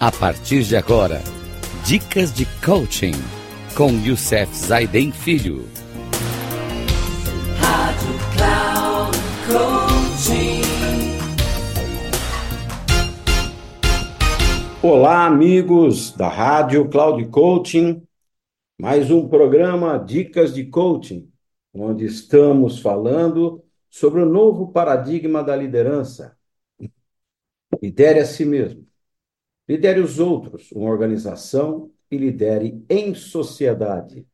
A partir de agora, dicas de coaching com Youssef Zaiden Filho. Rádio Cloud Coaching. Olá, amigos da Rádio Cloud Coaching. Mais um programa Dicas de Coaching, onde estamos falando sobre o novo paradigma da liderança. Lidere a si mesmo Lidere os outros, uma organização, e lidere em sociedade.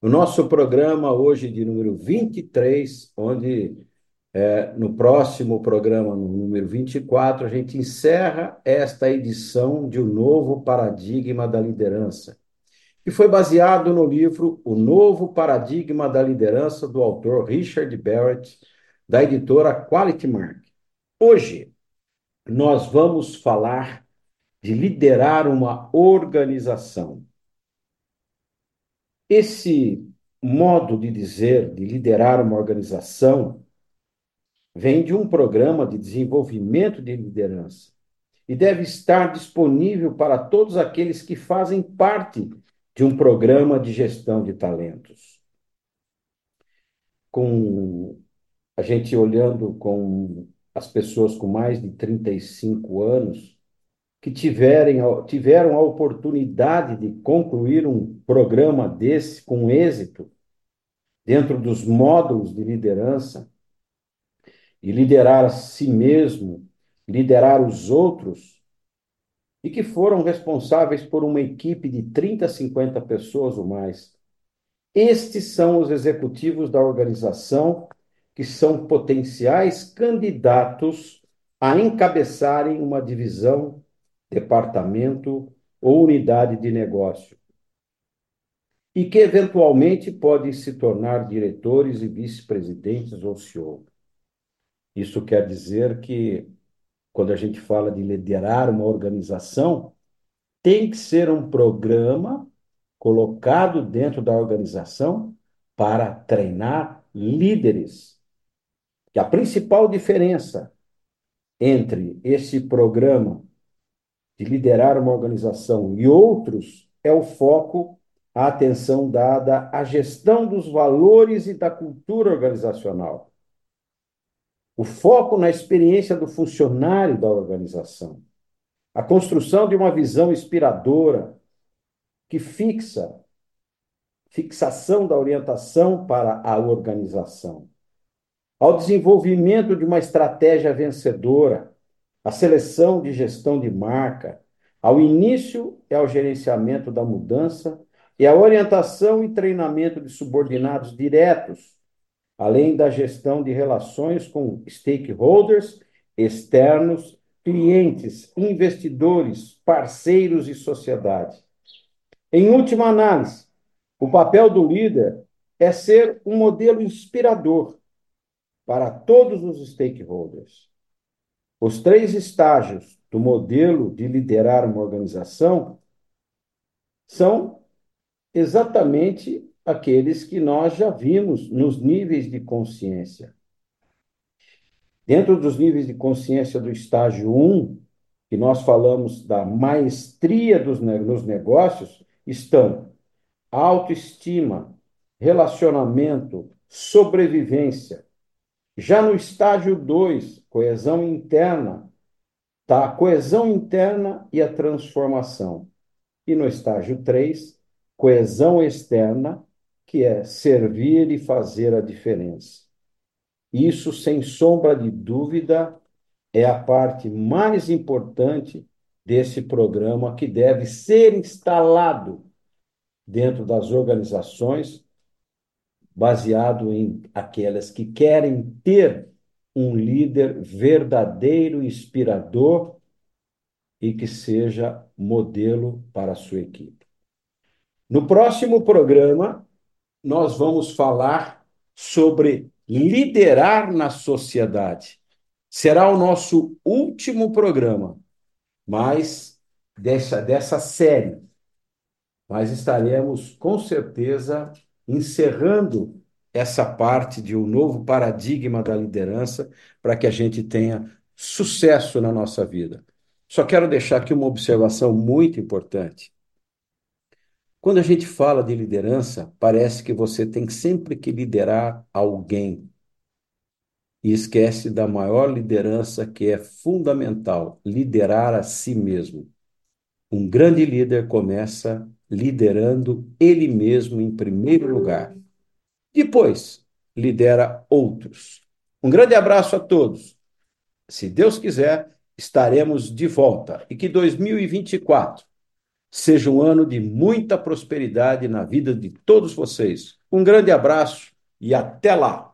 O nosso programa hoje de número 23, onde é, no próximo programa, no número 24, a gente encerra esta edição de O um Novo Paradigma da Liderança, que foi baseado no livro O Novo Paradigma da Liderança, do autor Richard Barrett, da editora Quality Mark. Hoje, nós vamos falar de liderar uma organização. Esse modo de dizer, de liderar uma organização, vem de um programa de desenvolvimento de liderança e deve estar disponível para todos aqueles que fazem parte de um programa de gestão de talentos. Com a gente olhando com as pessoas com mais de 35 anos, que tiverem, tiveram a oportunidade de concluir um programa desse com êxito, dentro dos módulos de liderança, e liderar a si mesmo, liderar os outros, e que foram responsáveis por uma equipe de 30, 50 pessoas ou mais. Estes são os executivos da organização que são potenciais candidatos a encabeçarem uma divisão departamento ou unidade de negócio, e que eventualmente podem se tornar diretores e vice-presidentes ou CEO. Isso quer dizer que, quando a gente fala de liderar uma organização, tem que ser um programa colocado dentro da organização para treinar líderes. Que a principal diferença entre esse programa de liderar uma organização e outros é o foco, a atenção dada à gestão dos valores e da cultura organizacional. O foco na experiência do funcionário da organização. A construção de uma visão inspiradora que fixa fixação da orientação para a organização. Ao desenvolvimento de uma estratégia vencedora, a seleção de gestão de marca, ao início é o gerenciamento da mudança e a orientação e treinamento de subordinados diretos, além da gestão de relações com stakeholders externos, clientes, investidores, parceiros e sociedade. Em última análise, o papel do líder é ser um modelo inspirador para todos os stakeholders os três estágios do modelo de liderar uma organização são exatamente aqueles que nós já vimos nos níveis de consciência. Dentro dos níveis de consciência do estágio 1, que nós falamos da maestria dos, nos negócios, estão autoestima, relacionamento, sobrevivência, já no estágio 2, coesão interna, tá? A coesão interna e a transformação. E no estágio 3, coesão externa, que é servir e fazer a diferença. Isso, sem sombra de dúvida, é a parte mais importante desse programa que deve ser instalado dentro das organizações baseado em aquelas que querem ter um líder verdadeiro, inspirador e que seja modelo para a sua equipe. No próximo programa, nós vamos falar sobre liderar na sociedade. Será o nosso último programa, mas dessa, dessa série. Mas estaremos com certeza encerrando essa parte de um novo paradigma da liderança para que a gente tenha sucesso na nossa vida. Só quero deixar aqui uma observação muito importante. Quando a gente fala de liderança, parece que você tem sempre que liderar alguém. E esquece da maior liderança que é fundamental: liderar a si mesmo. Um grande líder começa liderando ele mesmo em primeiro lugar. Depois, lidera outros. Um grande abraço a todos. Se Deus quiser, estaremos de volta e que 2024 seja um ano de muita prosperidade na vida de todos vocês. Um grande abraço e até lá!